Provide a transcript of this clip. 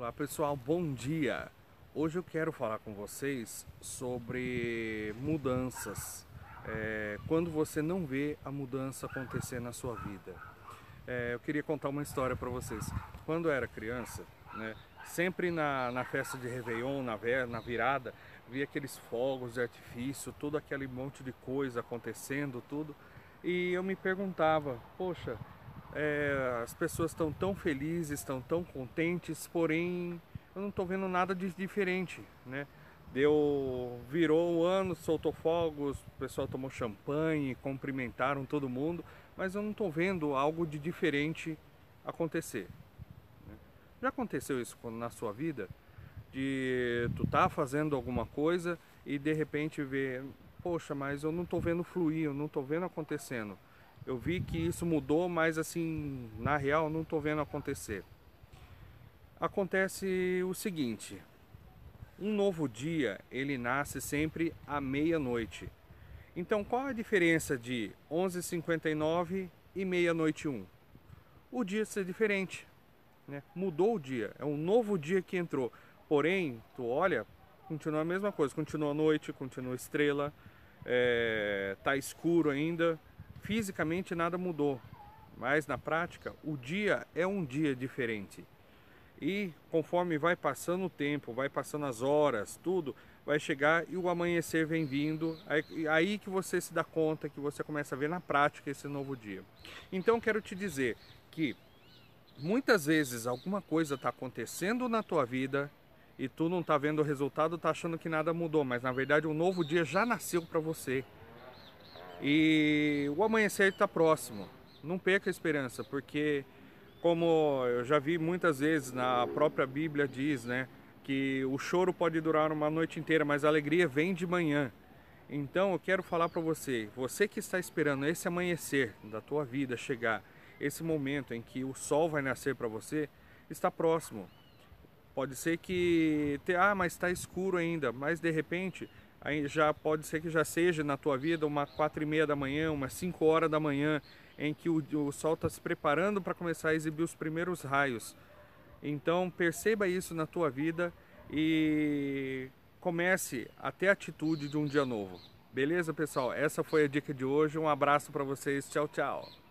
Olá pessoal, bom dia! Hoje eu quero falar com vocês sobre mudanças. É, quando você não vê a mudança acontecer na sua vida. É, eu queria contar uma história para vocês. Quando eu era criança, né, sempre na, na festa de Réveillon, na, na virada, via aqueles fogos de artifício, todo aquele monte de coisa acontecendo, tudo. E eu me perguntava, poxa, é, as pessoas estão tão felizes, estão tão contentes, porém eu não estou vendo nada de diferente, né? Deu, virou o ano, soltou fogos, o pessoal tomou champanhe, cumprimentaram todo mundo, mas eu não estou vendo algo de diferente acontecer. Né? Já aconteceu isso na sua vida? De tu tá fazendo alguma coisa e de repente ver, poxa, mas eu não estou vendo fluir, eu não estou vendo acontecendo. Eu vi que isso mudou, mas assim, na real, não estou vendo acontecer. Acontece o seguinte: um novo dia ele nasce sempre à meia-noite. Então, qual a diferença de 11h59 e meia-noite 1? O dia ser diferente, né? Mudou o dia, é um novo dia que entrou. Porém, tu olha, continua a mesma coisa, continua a noite, continua estrela, é, tá escuro ainda, fisicamente nada mudou, mas na prática o dia é um dia diferente. E conforme vai passando o tempo, vai passando as horas, tudo, vai chegar e o amanhecer vem vindo, aí, aí que você se dá conta, que você começa a ver na prática esse novo dia. Então quero te dizer que muitas vezes alguma coisa está acontecendo na tua vida e tu não está vendo o resultado, está achando que nada mudou, mas na verdade um novo dia já nasceu para você. E o amanhecer está próximo. Não perca a esperança, porque como eu já vi muitas vezes na própria Bíblia diz, né, que o choro pode durar uma noite inteira, mas a alegria vem de manhã. Então eu quero falar para você, você que está esperando esse amanhecer da tua vida chegar, esse momento em que o sol vai nascer para você, está próximo. Pode ser que, ah, mas está escuro ainda, mas de repente aí já pode ser que já seja na tua vida uma quatro e meia da manhã, umas 5 horas da manhã, em que o, o sol está se preparando para começar a exibir os primeiros raios. Então perceba isso na tua vida e comece a ter a atitude de um dia novo. Beleza, pessoal? Essa foi a dica de hoje. Um abraço para vocês. Tchau, tchau.